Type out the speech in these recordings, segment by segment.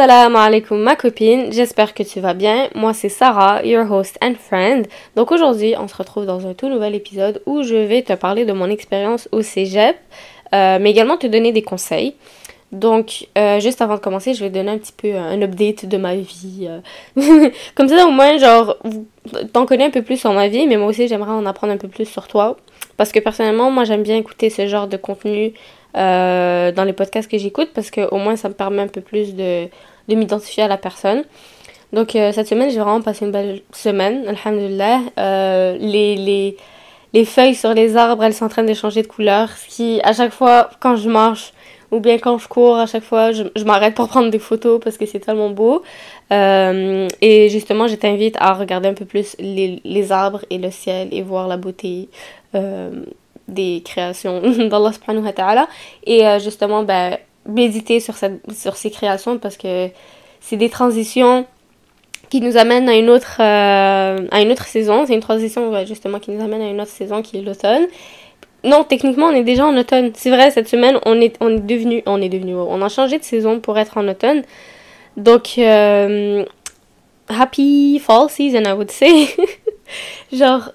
Assalamu alaikum ma copine, j'espère que tu vas bien. Moi c'est Sarah, your host and friend. Donc aujourd'hui on se retrouve dans un tout nouvel épisode où je vais te parler de mon expérience au cégep, euh, mais également te donner des conseils. Donc euh, juste avant de commencer je vais donner un petit peu un update de ma vie. euh. Comme ça au moins genre t'en connais un peu plus sur ma vie, mais moi aussi j'aimerais en apprendre un peu plus sur toi. Parce que personnellement moi j'aime bien écouter ce genre de contenu euh, dans les podcasts que j'écoute parce que au moins ça me permet un peu plus de, de m'identifier à la personne. Donc euh, cette semaine, j'ai vraiment passé une belle semaine, alhamdulillah. Euh, les, les, les feuilles sur les arbres, elles sont en train de changer de couleur. Ce qui, à chaque fois, quand je marche ou bien quand je cours, à chaque fois, je, m'arrête pour prendre des photos parce que c'est tellement beau. Euh, et justement, je t'invite à regarder un peu plus les, les arbres et le ciel et voir la beauté. Des créations d'Allah subhanahu wa ta'ala et justement ben, méditer sur, sur ces créations parce que c'est des transitions qui nous amènent à une autre, euh, à une autre saison. C'est une transition justement qui nous amène à une autre saison qui est l'automne. Non, techniquement, on est déjà en automne. C'est vrai, cette semaine, on est, on est devenu, on est devenu, on a changé de saison pour être en automne. Donc, euh, happy fall season, I would say. Genre,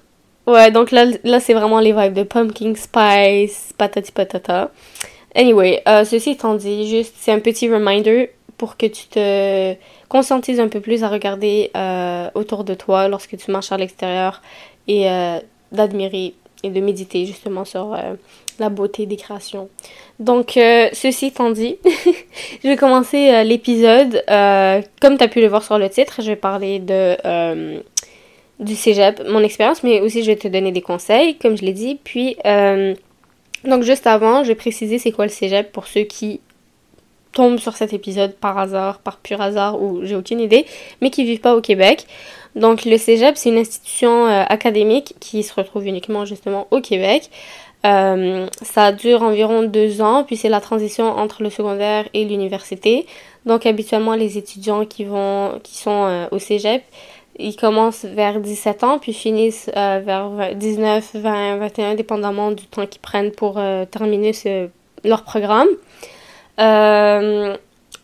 Ouais, donc là, là c'est vraiment les vibes de pumpkin spice, patati patata. Anyway, euh, ceci étant dit, juste, c'est un petit reminder pour que tu te conscientises un peu plus à regarder euh, autour de toi lorsque tu marches à l'extérieur et euh, d'admirer et de méditer justement sur la beauté des créations. Donc, ceci étant dit, je vais commencer l'épisode. comme tu as pu le voir sur le titre, je vais parler de du cégep, mon expérience, mais aussi je vais te donner des conseils, comme je l'ai dit. Puis, donc juste avant, je vais préciser c'est quoi le cégep pour ceux qui tombent sur cet épisode par hasard, par pur hasard ou j'ai aucune idée, mais qui vivent pas au Québec. Donc le cégep, c'est une institution euh, académique qui se retrouve uniquement justement au Québec. Euh, ça dure environ deux ans, puis c'est la transition entre le secondaire et l'université. Donc habituellement les étudiants qui vont, qui sont euh, au cégep, ils commencent vers 17 ans, puis finissent euh, vers 19, 20, 21, dépendamment du temps qu'ils prennent pour euh, terminer leur programme. Euh,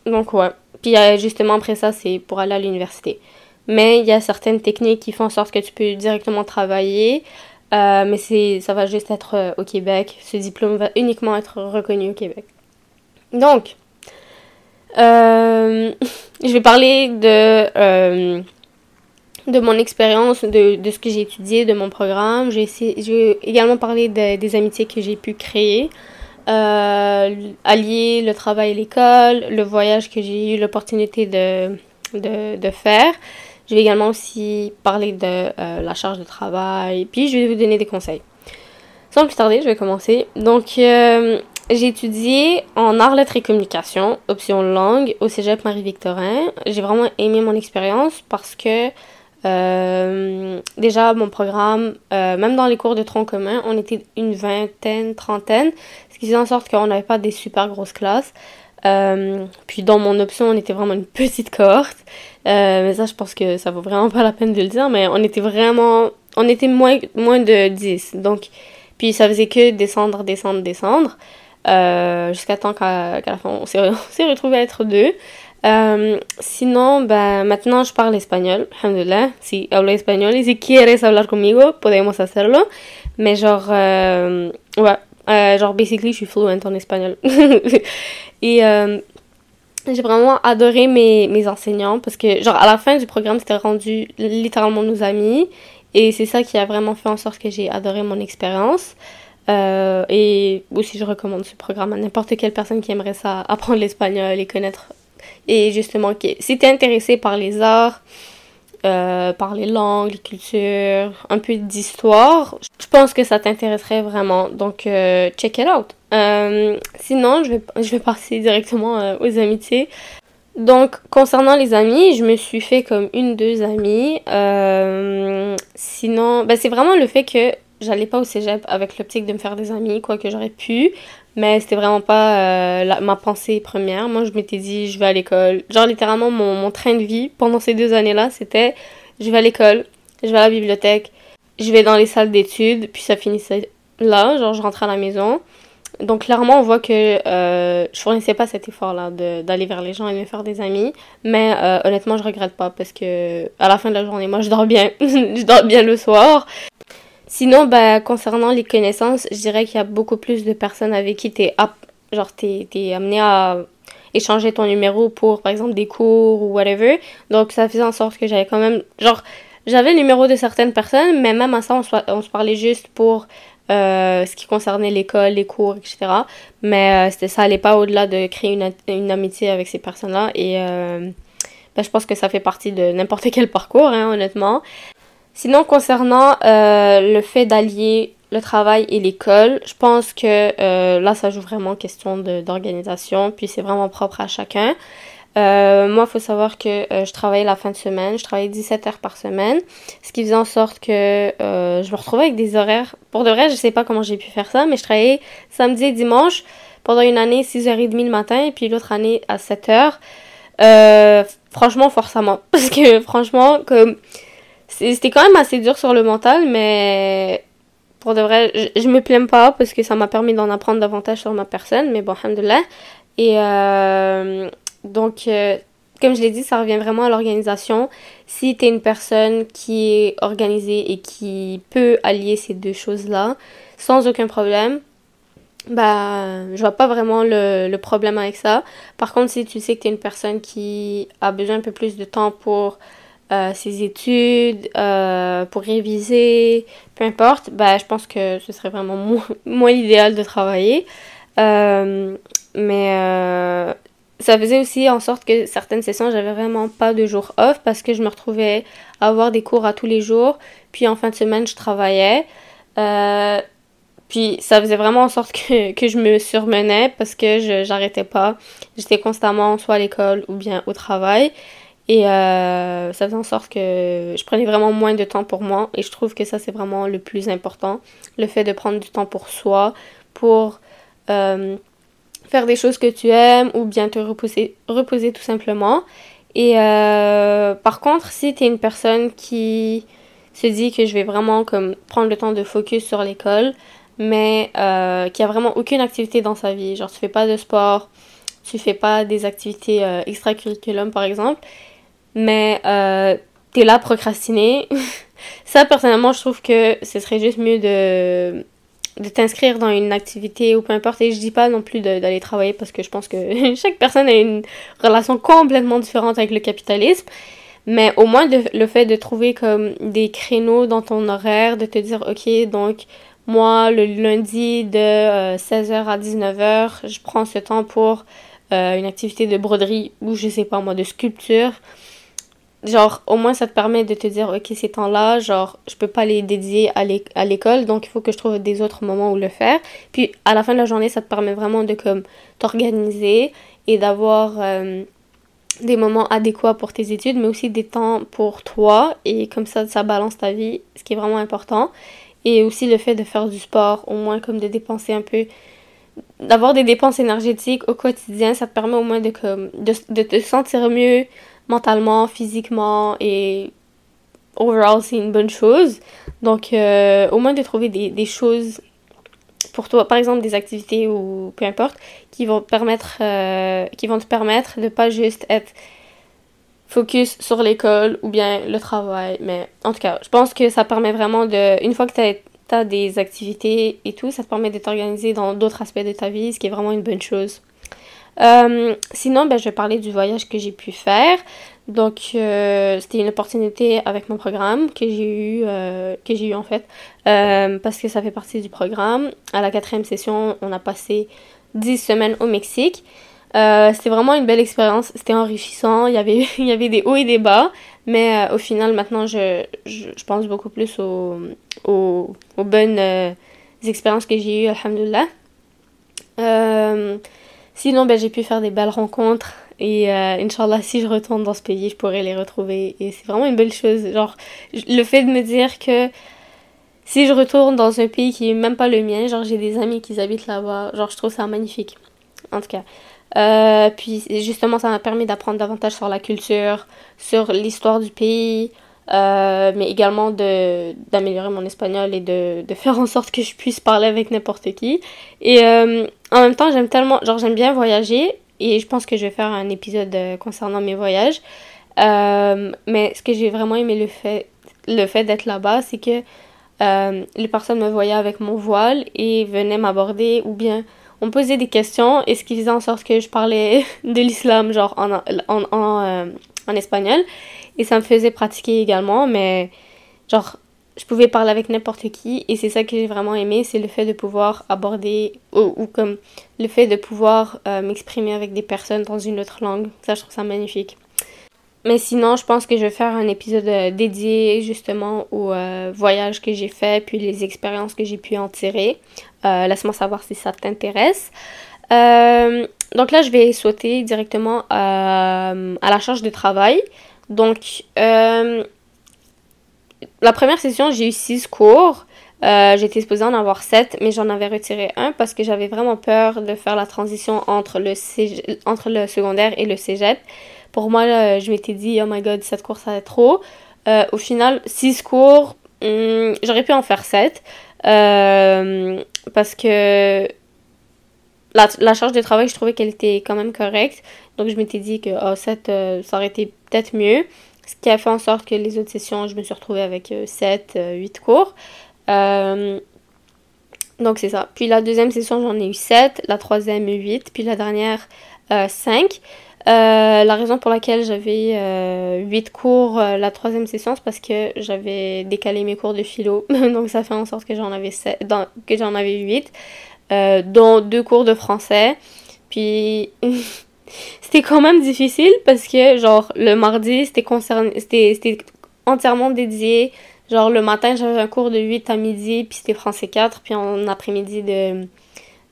donc, ouais. Puis justement, après ça, c'est pour aller à l'université. Mais il y a certaines techniques qui font en sorte que tu peux directement travailler. mais c'est, ça va juste être au Québec. Ce diplôme va uniquement être reconnu au Québec. Donc, je vais parler de de mon expérience, de, de ce que j'ai étudié, de mon programme. J'ai également parlé de, des amitiés que j'ai pu créer, euh, allier le travail et l'école, le voyage que j'ai eu l'opportunité de, de, de, faire. Je vais également aussi parler de euh, la charge de travail, puis je vais vous donner des conseils. Sans plus tarder, je vais commencer. Donc, euh, j'ai étudié en art, lettres et communication, option langue, au cégep Marie-Victorin. J'ai vraiment aimé mon expérience parce que euh, déjà, mon programme, euh, même dans les cours de tronc commun, on était une vingtaine, trentaine, ce qui faisait en sorte qu'on n'avait pas des super grosses classes. Euh, puis dans mon option, on était vraiment une petite cohorte. Mais ça, je pense que ça vaut vraiment pas la peine de le dire, mais on était vraiment... On était moins, moins de 10. Donc, puis ça faisait que descendre, descendre, descendre. Jusqu'à temps qu'à qu la fin, on s'est retrouvés à être deux. Euh, sinon, ben, maintenant je parle espagnol, alhamdulillah. Si hablo español y si quieres hablar conmigo, podemos hacerlo. Mais genre, euh, ouais, euh, genre, basically, je suis fluent en espagnol. Et euh, j'ai vraiment adoré mes, mes enseignants parce que, genre, à la fin du programme, c'était rendu littéralement nos amis. Et c'est ça qui a vraiment fait en sorte que j'ai adoré mon expérience. Euh, et aussi, je recommande ce programme à n'importe quelle personne qui aimerait ça, apprendre l'espagnol et connaître et justement, si tu es intéressé par les arts, euh, par les langues, les cultures, un peu d'histoire, je pense que ça t'intéresserait vraiment. Donc, euh, check it out. Euh, sinon, je vais, je vais passer directement aux amitiés. Donc, concernant les amis, je me suis fait comme une, deux amies. Sinon, ben, c'est vraiment le fait que j'allais pas au cégep avec l'optique de me faire des amis, quoi que j'aurais pu. Mais c'était vraiment pas euh, ma pensée première. Moi, je m'étais dit, je vais à l'école. Genre, littéralement, mon, mon train de vie pendant ces deux années-là, c'était je vais à l'école, je vais à la bibliothèque, je vais dans les salles d'études, puis ça finissait là. Genre, je rentrais à la maison. donc clairement, on voit que euh, je fournissais pas cet effort-là d'aller vers les gens et de me faire des amis. Mais euh, honnêtement, je regrette pas parce que à la fin de la journée, moi, je dors bien. je dors bien le soir. Sinon, bah, concernant les connaissances, je dirais qu'il y a beaucoup plus de personnes avec qui genre t'es es amené à échanger ton numéro pour par exemple des cours ou whatever. Donc ça faisait en sorte que j'avais quand même genre j'avais le numéro de certaines personnes, mais même à ça on se, parlait juste pour euh, ce qui concernait l'école, les cours, etc. Mais euh, ça allait pas au-delà de créer une, une, amitié avec ces personnes-là. Et euh, ben, je pense que ça fait partie de n'importe quel parcours, hein, honnêtement. Sinon, concernant le fait d'allier le travail et l'école, je pense que là, ça joue vraiment question d'organisation, puis c'est vraiment propre à chacun. Euh, moi, il faut savoir que euh, je travaillais la fin de semaine. Je travaillais 17 heures par semaine. Ce qui faisait en sorte que euh, je me retrouvais avec des horaires. Pour de vrai, je sais pas comment j'ai pu faire ça, mais je travaillais samedi et dimanche pendant une année 6h30 le matin et puis l'autre année à 7h. franchement, forcément. Parce que franchement, comme c'était quand même assez dur sur le mental, mais pour de vrai, je, je me plains pas parce que ça m'a permis d'en apprendre davantage sur ma personne. Mais bon, alhamdoulilah. Et donc, euh, comme je l'ai dit, ça revient vraiment à l'organisation. Si tu es une personne qui est organisée et qui peut allier ces deux choses-là sans aucun problème, bah, je vois pas vraiment le, problème avec ça. Par contre, si tu sais que tu es une personne qui a besoin un peu plus de temps pour euh, ses études, euh, pour réviser, peu importe, bah, je pense que ce serait vraiment moins, l'idéal de travailler. mais ça faisait aussi en sorte que certaines sessions, j'avais vraiment pas de jours off parce que je me retrouvais à avoir des cours à tous les jours. Puis en fin de semaine, je travaillais. Euh, puis ça faisait vraiment en sorte que, que je me surmenais parce que je j'arrêtais pas. J'étais constamment soit à l'école ou bien au travail. Et euh, ça faisait en sorte que je prenais vraiment moins de temps pour moi. Et je trouve que ça, c'est vraiment le plus important. Le fait de prendre du temps pour soi, pour euh, faire des choses que tu aimes ou bien te reposer, reposer tout simplement. Et euh, par contre, si tu es une personne qui se dit que je vais vraiment comme prendre le temps de focus sur l'école, mais qui a vraiment aucune activité dans sa vie, genre tu fais pas de sport, tu fais pas des activités extracurriculum par exemple, mais euh, tu es là à procrastiner. ça personnellement, je trouve que ce serait juste mieux de de t'inscrire dans une activité ou peu importe. Et je dis pas non plus d'aller travailler parce que je pense que chaque personne a une relation complètement différente avec le capitalisme. Mais au moins le fait de trouver comme des créneaux dans ton horaire, de te dire ok donc moi le lundi de 16h euh, à 19h, je prends ce temps pour euh, une activité de broderie ou je sais pas moi de sculpture genre au moins ça te permet de te dire ok ces temps-là genre je peux pas les dédier à l'école donc il faut que je trouve des autres moments où le faire. Puis à la fin de la journée ça te permet vraiment de comme t'organiser et d'avoir euh, des moments adéquats pour tes études mais aussi des temps pour toi. Et comme ça ça balance ta vie ce qui est vraiment important. Et aussi le fait de faire du sport au moins comme de dépenser un peu d'avoir des dépenses énergétiques au quotidien ça te permet au moins de comme de, de te sentir mieux mentalement, physiquement et overall c'est une bonne chose. Donc euh, au moins de trouver des, des, choses pour toi, par exemple des activités ou peu importe, qui vont, permettre, euh, qui vont te permettre de pas juste être focus sur l'école ou bien le travail. Mais en tout cas, je pense que ça permet vraiment de, une fois que tu as, des activités et tout, ça te permet de t'organiser dans d'autres aspects de ta vie, ce qui est vraiment une bonne chose. Euh, sinon, ben, je vais parler du voyage que j'ai pu faire. Donc, euh, c'était une opportunité avec mon programme que j'ai eu, euh, que j'ai eu en fait, parce que ça fait partie du programme. À la quatrième session, on a passé 10 semaines au Mexique. c'était vraiment une belle expérience, c'était enrichissant, il y, avait, il y avait des hauts et des bas, mais au final, maintenant, je, je, pense beaucoup plus aux bonnes expériences que j'ai eues, alhamdoulilah. Sinon, ben, j'ai pu faire des belles rencontres. Et euh, Inch'Allah, si je retourne dans ce pays, je pourrai les retrouver. Et c'est vraiment une belle chose. Genre, le fait de me dire que si je retourne dans un pays qui est même pas le mien, genre j'ai des amis qui habitent là-bas, genre je trouve ça magnifique. En tout cas. Euh, puis justement, ça m'a permis d'apprendre davantage sur la culture, sur l'histoire du pays, mais également d'améliorer mon espagnol et de, de, faire en sorte que je puisse parler avec n'importe qui. Et en même temps, j'aime tellement, genre j'aime bien voyager et je pense que je vais faire un épisode concernant mes voyages. mais ce que j'ai vraiment aimé le fait, le fait d'être là-bas, c'est que euh, les personnes me voyaient avec mon voile et venaient m'aborder ou bien on me posait des questions et ce qui faisait en sorte que je parlais de l'islam genre en, euh, en, espagnol et ça me faisait pratiquer également mais genre je pouvais parler avec n'importe qui et c'est ça que j'ai vraiment aimé c'est le fait de pouvoir aborder ou, comme le fait de pouvoir euh, m'exprimer avec des personnes dans une autre langue ça je trouve ça magnifique mais sinon, je pense que je vais faire un épisode euh, dédié justement au euh, voyage que j'ai fait, puis les expériences que j'ai pu en tirer. Laisse-moi savoir si ça t'intéresse. donc là, je vais sauter directement à la charge de travail. Donc, la première session, j'ai eu six cours. J'étais supposée en avoir sept, mais j'en avais retiré un parce que j'avais vraiment peur de faire la transition entre le, entre le secondaire et le cégep. Pour moi, je m'étais dit, oh my god, 7 cours, ça va être trop. Euh, au final, 6 cours, hmm, j'aurais pu en faire 7. Euh, parce que la, charge de travail, je trouvais qu'elle était quand même correcte. Donc, je m'étais dit que oh, 7, euh, ça aurait été peut-être mieux. Ce qui a fait en sorte que les autres sessions, je me suis retrouvée avec 7, 8 cours. donc, c'est ça. Puis la deuxième session, j'en ai eu 7. La troisième, 8. Puis la dernière, 5. Euh, la raison pour laquelle j'avais euh, 8 cours euh, la troisième session, c'est parce que j'avais décalé mes cours de philo. Donc ça fait en sorte que j'en avais, que j'en avais 8, euh, dont deux cours de français. Puis c'était quand même difficile parce que genre le mardi, c'était c'était entièrement dédié. Genre le matin, j'avais un cours de 8 à midi, puis c'était français 4, puis en après-midi de,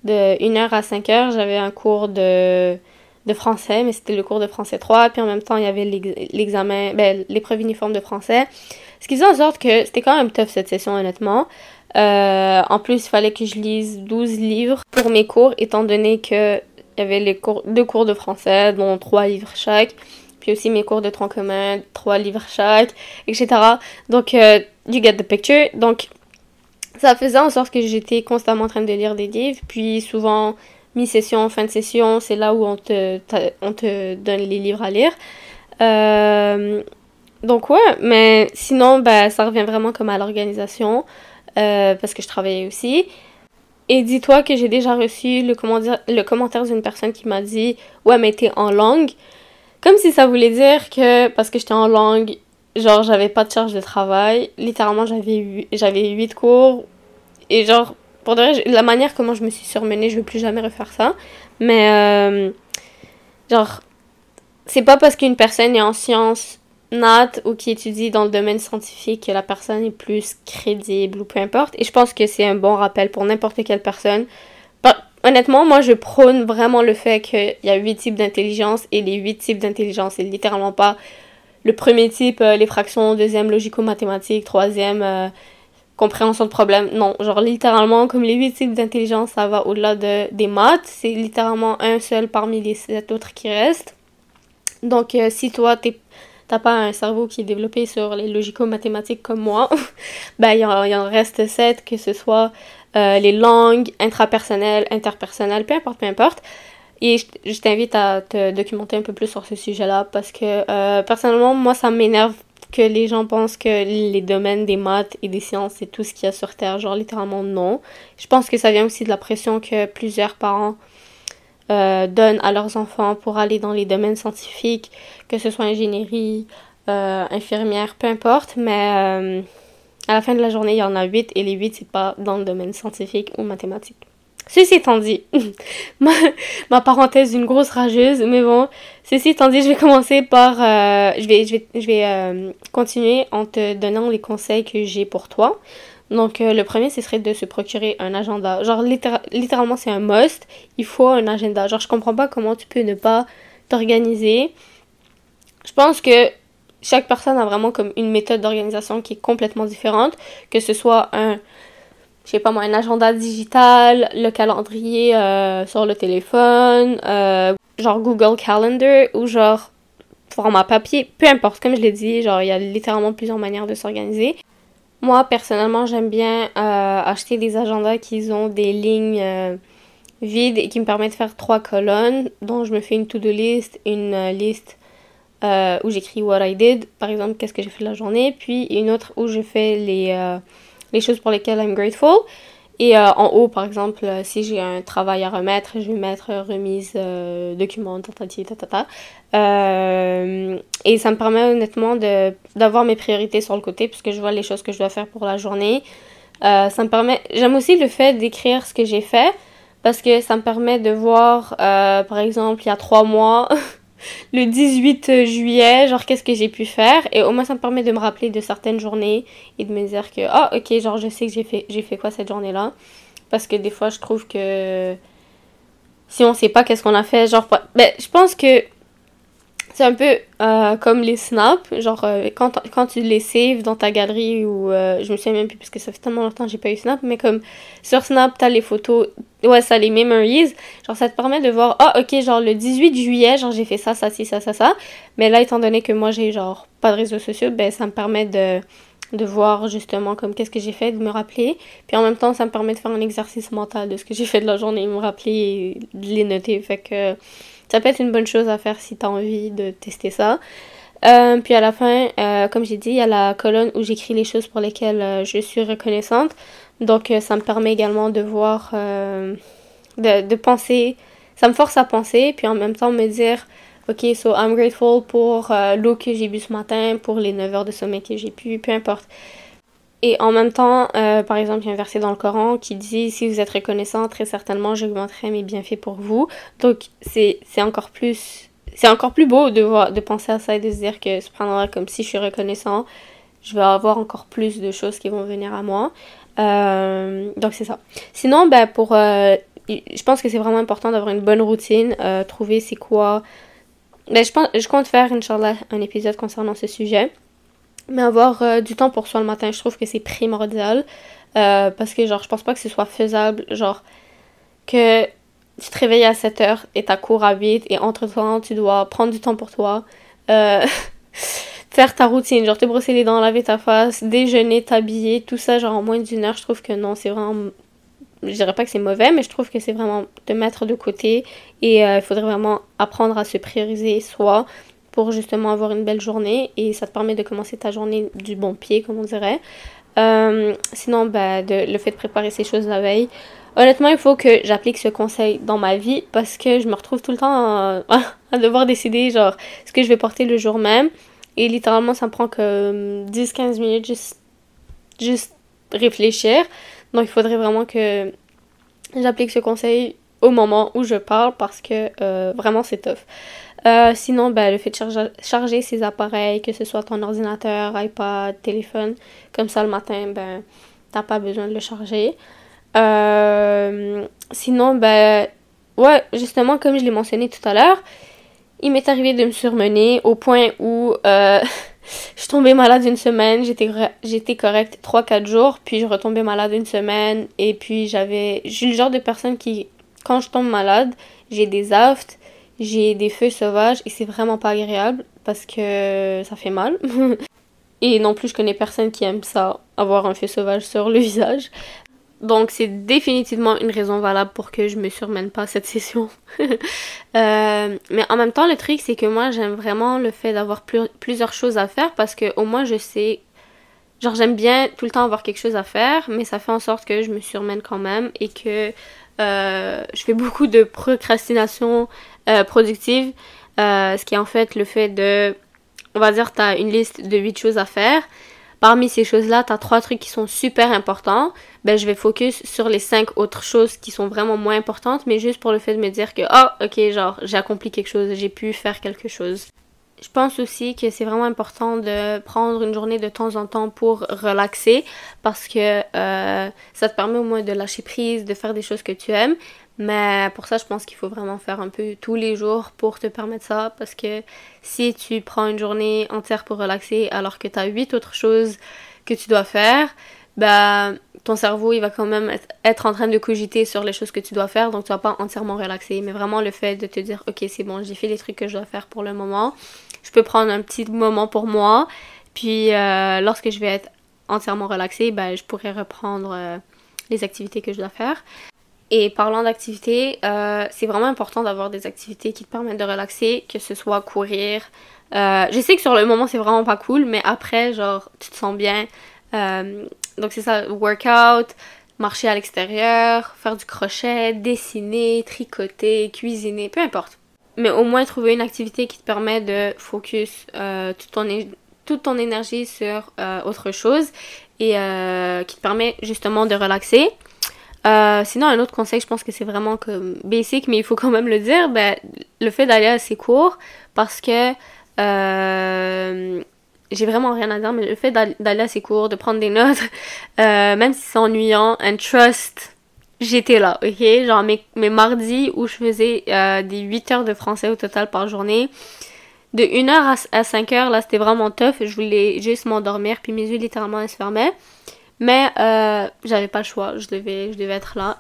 de 1h à 5h, j'avais un cours de de français, mais c'était le cours de français 3, puis en même temps, il y avait l'examen, ben, l'épreuve uniforme de français. Ce qui faisait en sorte que c'était quand même tough cette session, honnêtement. Euh, en plus, il fallait que je lise 12 livres pour mes cours, étant donné que il y avait les cours, deux cours de français, dont trois livres chaque, puis aussi mes cours de tronc commun, trois livres chaque, etc. Donc, euh, you get the picture. Donc, ça faisait en sorte que j'étais constamment en train de lire des livres, puis souvent mi-session, fin de session, c'est là où on te, on te donne les livres à lire. Euh, donc ouais, mais sinon, ben, ça revient vraiment comme à l'organisation, euh, parce que je travaillais aussi. Et dis-toi que j'ai déjà reçu le, le commentaire d'une personne qui m'a dit « Ouais, mais t'es en langue ». Comme si ça voulait dire que, parce que j'étais en langue, genre, j'avais pas de charge de travail. Littéralement, j'avais j'avais 8 cours. Et genre, pour de la manière comment je me suis surmenée, je veux plus jamais refaire ça. Mais, euh, genre, c'est pas parce qu'une personne est en sciences nat ou qui étudie dans le domaine scientifique que la personne est plus crédible ou peu importe. Et je pense que c'est un bon rappel pour n'importe quelle personne. honnêtement, moi, je prône vraiment le fait qu'il y a huit types d'intelligence et les huit types d'intelligence, c'est littéralement pas le premier type, euh, les fractions, deuxième, logico-mathématiques, troisième, euh, compréhension de problème. Non, genre littéralement, comme les huit types d'intelligence, ça va au-delà de, des maths. C'est littéralement un seul parmi les sept autres qui restent. Donc, euh, si toi, tu t'as pas un cerveau qui est développé sur les logico-mathématiques comme moi, ben, il y, en reste sept, que ce soit euh, les langues, intrapersonnelles, interpersonnelles, peu importe, peu importe. Et je, t'invite à te documenter un peu plus sur ce sujet-là parce que euh, personnellement, moi, ça m'énerve que les gens pensent que les domaines des maths et des sciences, c'est tout ce qu'il y a sur Terre. Genre, littéralement, non. Je pense que ça vient aussi de la pression que plusieurs parents euh, donnent à leurs enfants pour aller dans les domaines scientifiques, que ce soit ingénierie, euh, infirmière, peu importe. Mais euh, à la fin de la journée, il y en a 8 et les 8, c'est pas dans le domaine scientifique ou mathématique. Ceci étant dit, ma, parenthèse d'une grosse rageuse, mais bon, ceci étant dit, je vais commencer par, je vais, je vais, je vais continuer en te donnant les conseils que j'ai pour toi. Donc, euh, le premier, ce serait de se procurer un agenda. Genre, littéralement, c'est un must. Il faut un agenda. Genre, je comprends pas comment tu peux ne pas t'organiser. Je pense que chaque personne a vraiment comme une méthode d'organisation qui est complètement différente. Que ce soit un je sais pas moi, un agenda digital, le calendrier euh, sur le téléphone, euh, genre Google Calendar, ou genre format papier, peu importe, comme je l'ai dit, genre il y a littéralement plusieurs manières de s'organiser. Moi, personnellement, j'aime bien euh, acheter des agendas qui ont des lignes euh, vides et qui me permettent de faire trois colonnes, dont je me fais une to-do list, une euh, liste où j'écris what I did, par exemple, qu'est-ce que j'ai fait la journée, puis une autre où je fais les, les choses pour lesquelles I'm grateful. Et euh, en haut, par exemple, euh, si j'ai un travail à remettre, je vais mettre remise euh, document, tatatie, tatata. Euh, et ça me permet honnêtement d'avoir mes priorités sur le côté, puisque je vois les choses que je dois faire pour la journée. ça me permet. J'aime aussi le fait d'écrire ce que j'ai fait, parce que ça me permet de voir, par exemple, il y a trois mois. le 18 juillet, genre qu'est-ce que j'ai pu faire? Et au moins ça me permet de me rappeler de certaines journées et de me dire que ah ok genre je sais que j'ai fait fait quoi cette journée là parce que des fois je trouve que si on sait pas qu'est-ce qu'on a fait genre ben je pense que c'est un peu euh, comme les snaps, genre euh, quand, quand tu les saves dans ta galerie ou euh, je me souviens même plus parce que ça fait tellement longtemps que j'ai pas eu Snap, mais comme sur Snap, t'as les photos, ouais, ça les memories, genre ça te permet de voir, ah ok, genre le 18 juillet, genre j'ai fait ça, ça, ci, ça, ça, ça, mais là étant donné que moi j'ai genre pas de réseaux sociaux, ben ça me permet de, de voir justement comme qu'est-ce que j'ai fait, de me rappeler, puis en même temps ça me permet de faire un exercice mental de ce que j'ai fait de la journée, me rappeler et de les noter, fait que ça peut être une bonne chose à faire si tu as envie de tester ça. Euh, puis à la fin, euh, comme j'ai dit, il y a la colonne où j'écris les choses pour lesquelles euh, je suis reconnaissante. Donc ça me permet également de voir, de, de, penser, ça me force à penser, puis en même temps me dire, ok, so I'm grateful pour l'eau que j'ai bu ce matin, pour les 9 heures de sommeil que j'ai pu, peu importe. Et en même temps, euh, par exemple, il y a un verset dans le Coran qui dit si vous êtes reconnaissant, très certainement j'augmenterai mes bienfaits pour vous. Donc c'est encore plus c'est encore plus beau de voir de penser à ça et de se dire que cependant comme si je suis reconnaissant, je vais avoir encore plus de choses qui vont venir à moi. Euh, donc c'est ça. Sinon, ben pour euh, je pense que c'est vraiment important d'avoir une bonne routine, trouver c'est quoi. Ben, je pense je compte faire Inch'Allah un épisode concernant ce sujet. Mais avoir euh, du temps pour soi le matin, je trouve que c'est primordial. Euh, parce que, genre, je pense pas que ce soit faisable. Genre, que tu te réveilles à 7 heures et ta cours à 8 et entre-temps, tu dois prendre du temps pour toi. Euh, faire ta routine, genre te brosser les dents, laver ta face, déjeuner, t'habiller, tout ça, genre en moins d'une heure, je trouve que non, c'est vraiment. Je dirais pas que c'est mauvais, mais je trouve que c'est vraiment te mettre de côté et il faudrait vraiment apprendre à se prioriser soi pour justement avoir une belle journée et ça te permet de commencer ta journée du bon pied, comme on dirait. Euh, sinon, bah, de, le fait de préparer ces choses la veille. Honnêtement, il faut que j'applique ce conseil dans ma vie parce que je me retrouve tout le temps à, devoir décider genre ce que je vais porter le jour même. Et littéralement, ça me prend que 10-15 minutes juste, juste réfléchir. Donc, il faudrait vraiment que j'applique ce conseil au moment où je parle parce que euh, vraiment c'est tough. Euh, sinon, ben, le fait de charger, ses appareils, que ce soit ton ordinateur, iPad, téléphone, comme ça le matin, ben, t'as pas besoin de le charger. Euh, sinon, ben, ouais, justement, comme je l'ai mentionné tout à l'heure, il m'est arrivé de me surmener au point où euh, je suis malade une semaine, j'étais, correcte 3-4 jours, puis je retombais malade une semaine, et puis j'avais. Suis le genre de personne qui, quand je tombe malade, j'ai des aftes j'ai des feux sauvages et c'est vraiment pas agréable parce que ça fait mal. et non plus, je connais personne qui aime ça, avoir un feu sauvage sur le visage. Donc c'est définitivement une raison valable pour que je me surmène pas cette session. Euh, mais en même temps, le truc c'est que moi j'aime vraiment le fait d'avoir plusieurs choses à faire parce que au moins je sais genre j'aime bien tout le temps avoir quelque chose à faire, mais ça fait en sorte que je me surmène quand même et que euh, je fais beaucoup de procrastination euh, productive, ce qui est en fait le fait de, on va dire, tu as une liste de 8 choses à faire. Parmi ces choses-là, tu as trois trucs qui sont super importants. Ben, je vais focus sur les cinq autres choses qui sont vraiment moins importantes, mais juste pour le fait de me dire que, oh, ok, genre, j'ai accompli quelque chose, j'ai pu faire quelque chose. Je pense aussi que c'est vraiment important de prendre une journée de temps en temps pour relaxer parce que euh, ça te permet au moins de lâcher prise, de faire des choses que tu aimes. Mais pour ça, je pense qu'il faut vraiment faire un peu tous les jours pour te permettre ça. Parce que si tu prends une journée entière pour relaxer alors que tu as huit autres choses que tu dois faire, bah ton cerveau il va quand même être en train de cogiter sur les choses que tu dois faire. Donc tu vas pas entièrement relaxer. Mais vraiment le fait de te dire ok c'est bon, j'ai fait les trucs que je dois faire pour le moment. je peux prendre un petit moment pour moi. Puis euh, lorsque je vais être entièrement relaxée, ben, je pourrais reprendre euh, les activités que je dois faire. Et parlant d'activités, euh, c'est vraiment important d'avoir des activités qui te permettent de relaxer, que ce soit courir. je sais que sur le moment c'est vraiment pas cool, mais après, genre, tu te sens bien. donc c'est ça, workout, marcher à l'extérieur, faire du crochet, dessiner, tricoter, cuisiner, peu importe. Mais au moins trouver une activité qui te permet de focus euh, toute, ton, toute ton énergie sur euh, autre chose et euh, qui te permet justement de relaxer. Sinon, un autre conseil, je pense que c'est vraiment comme basic, mais il faut quand même le dire, ben, le fait d'aller à ses cours parce que j'ai vraiment rien à dire, mais le fait d'aller à ses cours, de prendre des notes, euh, même si c'est ennuyant, and trust, j'étais là, ok? Genre mes, mes mardis où je faisais euh, des 8 heures de français au total par journée, de 1 heure à, 5 heures, là c'était vraiment tough, je voulais juste m'endormir, puis mes yeux littéralement se fermaient. Mais euh, j'avais pas le choix, je devais, je devais être là.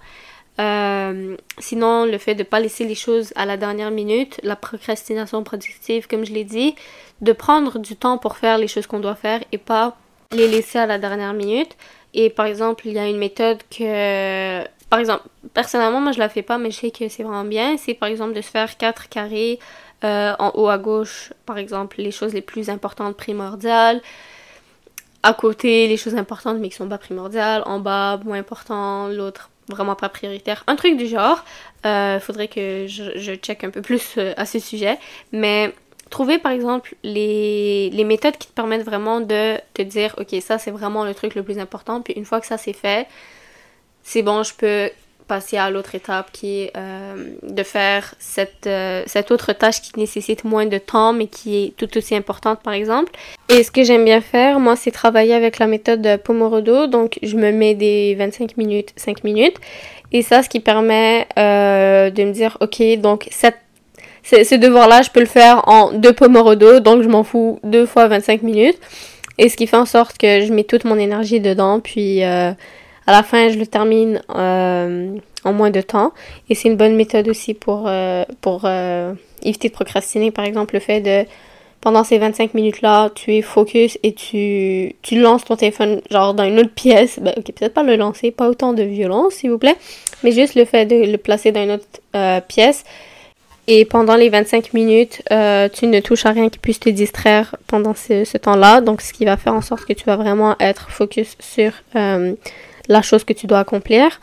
Euh, sinon, le fait de pas laisser les choses à la dernière minute, la procrastination productive, comme je l'ai dit, de prendre du temps pour faire les choses qu'on doit faire et pas les laisser à la dernière minute. Et par exemple, il y a une méthode que, par exemple, personnellement, moi je la fais pas, mais je sais que c'est vraiment bien. C'est par exemple de se faire quatre carrés euh, en haut à gauche, par exemple, les choses les plus importantes, primordiales. À côté, les choses importantes mais qui sont pas primordiales. En bas, moins important. L'autre, vraiment pas prioritaire. Un truc du genre. Euh, faudrait que je, je check un peu plus euh, à ce sujet. Mais trouver par exemple les, les, méthodes qui te permettent vraiment de te dire ok ça c'est vraiment le truc le plus important puis une fois que ça c'est fait c'est bon je peux passer à l'autre étape qui est euh, de faire cette, euh, cette autre tâche qui nécessite moins de temps mais qui est tout aussi importante par exemple. Et ce que j'aime bien faire, moi, c'est travailler avec la méthode de Pomodoro. Donc, je me mets des 25 minutes, 5 minutes. Et ça, ce qui permet euh, de me dire, ok, donc cette ce devoir-là, je peux le faire en deux Pomodoro, donc je m'en fous deux fois 25 minutes. Et ce qui fait en sorte que je mets toute mon énergie dedans, puis à la fin, je le termine euh, en moins de temps. Et c'est une bonne méthode aussi pour, euh, pour éviter de procrastiner. Par exemple, le fait de, pendant ces 25 minutes-là, tu es focus et tu, tu lances ton téléphone genre dans une autre pièce. Ben, ok, peut-être pas le lancer, pas autant de violence, s'il vous plaît. Mais juste le fait de le placer dans une autre pièce et pendant les 25 minutes, euh, tu ne touches à rien qui puisse te distraire pendant ce, temps-là. Donc, ce qui va faire en sorte que tu vas vraiment être focus sur euh, la chose que tu dois accomplir.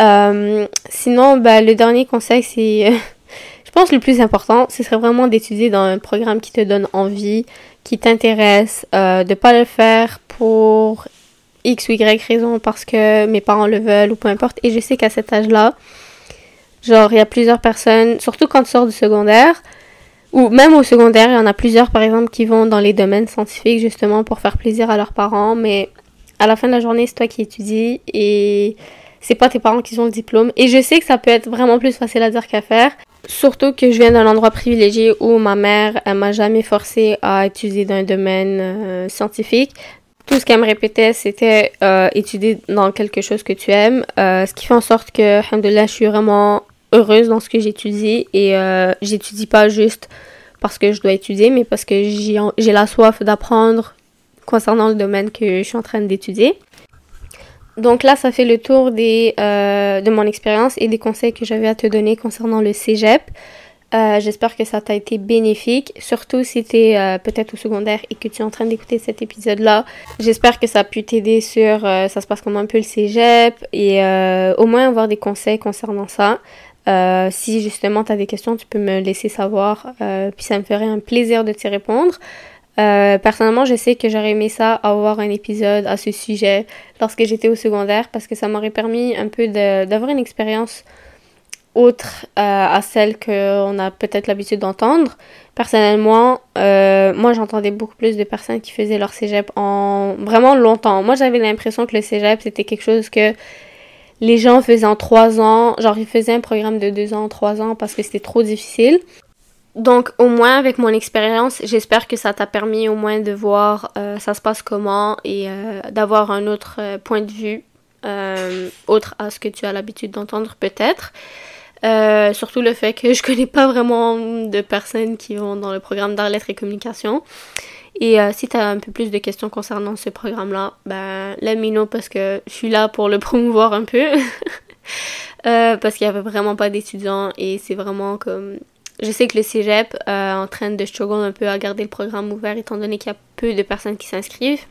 Euh, sinon, ben, le dernier conseil, c'est, je pense, le plus important, ce serait vraiment d'étudier dans un programme qui te donne envie, qui t'intéresse, de ne pas le faire pour X ou Y raison parce que mes parents le veulent ou peu importe. Et je sais qu'à cet âge-là, Genre, il y a plusieurs personnes, surtout quand tu sors du secondaire, ou même au secondaire, il y en a plusieurs, par exemple, qui vont dans les domaines scientifiques justement pour faire plaisir à leurs parents, mais à la fin de la journée, c'est toi qui étudies et c'est pas tes parents qui ont le diplôme. Et je sais que ça peut être vraiment plus facile à dire qu'à faire. Surtout que je viens d'un endroit privilégié où ma mère, elle m'a jamais forcé à étudier dans un domaine euh, scientifique. Tout ce qu'elle me répétait, c'était euh, étudier dans quelque chose que tu aimes. Euh, ce qui fait en sorte que, alhamdoulilah, je suis vraiment heureuse dans ce que j'étudie et j'étudie pas juste parce que je dois étudier, mais parce que j'ai la soif d'apprendre concernant le domaine que je suis en train d'étudier. Donc là, ça fait le tour des, euh, de mon expérience et des conseils que j'avais à te donner concernant le cégep. Euh, j'espère que ça t'a été bénéfique, surtout si tu es peut-être au secondaire et que tu es en train d'écouter cet épisode-là. J'espère que ça a pu t'aider sur ça se passe comment un peu le cégep et au moins avoir des conseils concernant ça. Euh, si justement tu as des questions, tu peux me laisser savoir, euh, puis ça me ferait un plaisir de t'y répondre. Euh, personnellement, je sais que j'aurais aimé ça avoir un épisode à ce sujet lorsque j'étais au secondaire parce que ça m'aurait permis un peu d'avoir une expérience autre à celle qu'on a peut-être l'habitude d'entendre. Personnellement, moi j'entendais beaucoup plus de personnes qui faisaient leur cégep en vraiment longtemps. Moi j'avais l'impression que le cégep c'était quelque chose que les gens faisaient en trois ans, genre ils faisaient un programme de deux ans, trois ans parce que c'était trop difficile. Donc au moins avec mon expérience, j'espère que ça t'a permis au moins de voir euh, ça se passe comment et euh, d'avoir un autre euh, point de vue autre à ce que tu as l'habitude d'entendre peut-être. Surtout le fait que je connais pas vraiment de personnes qui vont dans le programme d'art, lettres et communication. Et si tu as un peu plus de questions concernant ce programme-là, ben, let me know parce que je suis là pour le promouvoir un peu. Parce qu'il y avait vraiment pas d'étudiants et c'est vraiment comme... Je sais que le cégep est en train de struggle un peu à garder le programme ouvert étant donné qu'il y a peu de personnes qui s'inscrivent.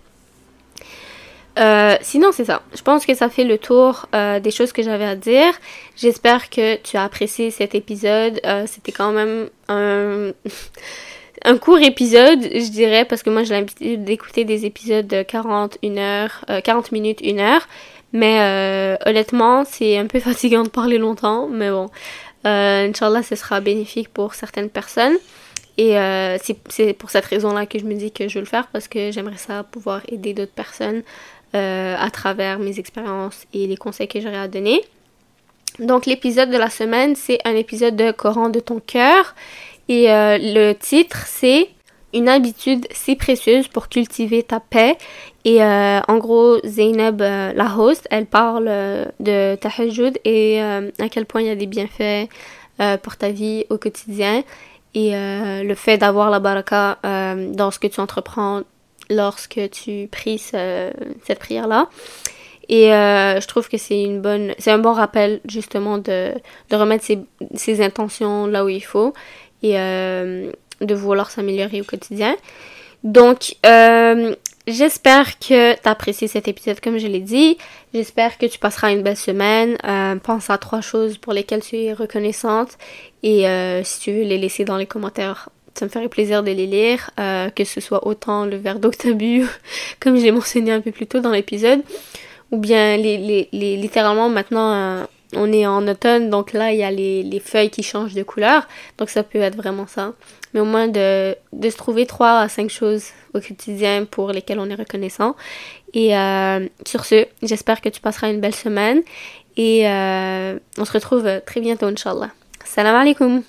Euh, sinon, c'est ça. Je pense que ça fait le tour euh, des choses que j'avais à dire. J'espère que tu as apprécié cet épisode. Euh, c'était quand même un, court épisode, je dirais, parce que moi j'ai l'habitude d'écouter des épisodes de 40, 1 heure, 40 minutes, 1 heure. Mais honnêtement, c'est un peu fatigant de parler longtemps. Mais bon, Inch'Allah, ce sera bénéfique pour certaines personnes. Et c'est pour cette raison-là que je me dis que je vais le faire parce que j'aimerais ça pouvoir aider d'autres personnes euh, à travers mes expériences et les conseils que j'aurais à donner. Donc l'épisode de la semaine, c'est un épisode de Coran de ton cœur. Et euh, le titre, c'est Une habitude si précieuse pour cultiver ta paix. Et euh, en gros, Zainab, la host, elle parle de tahajjud et à quel point il y a des bienfaits pour ta vie au quotidien. Et le fait d'avoir la baraka dans ce que tu entreprends lorsque tu pries cette prière-là. Et euh, je trouve que c'est une bonne, c'est un bon rappel justement de, remettre ses, intentions là où il faut et euh, de vouloir s'améliorer au quotidien. Donc, euh, j'espère que tu apprécié cet épisode comme je l'ai dit. J'espère que tu passeras une belle semaine. pense à trois choses pour lesquelles tu es reconnaissante et si tu veux les laisser dans les commentaires ça me ferait plaisir de les lire, euh, que ce soit autant le verre d'eau comme je l'ai mentionné un peu plus tôt dans l'épisode, ou bien les, littéralement maintenant euh, on est en automne, donc là il y a les, les, feuilles qui changent de couleur, donc ça peut être vraiment ça. Mais au moins de, se trouver trois à cinq choses au quotidien pour lesquelles on est reconnaissant. Et euh, sur ce, j'espère que tu passeras une belle semaine et on se retrouve très bientôt, Inch'Allah. Salam alaikum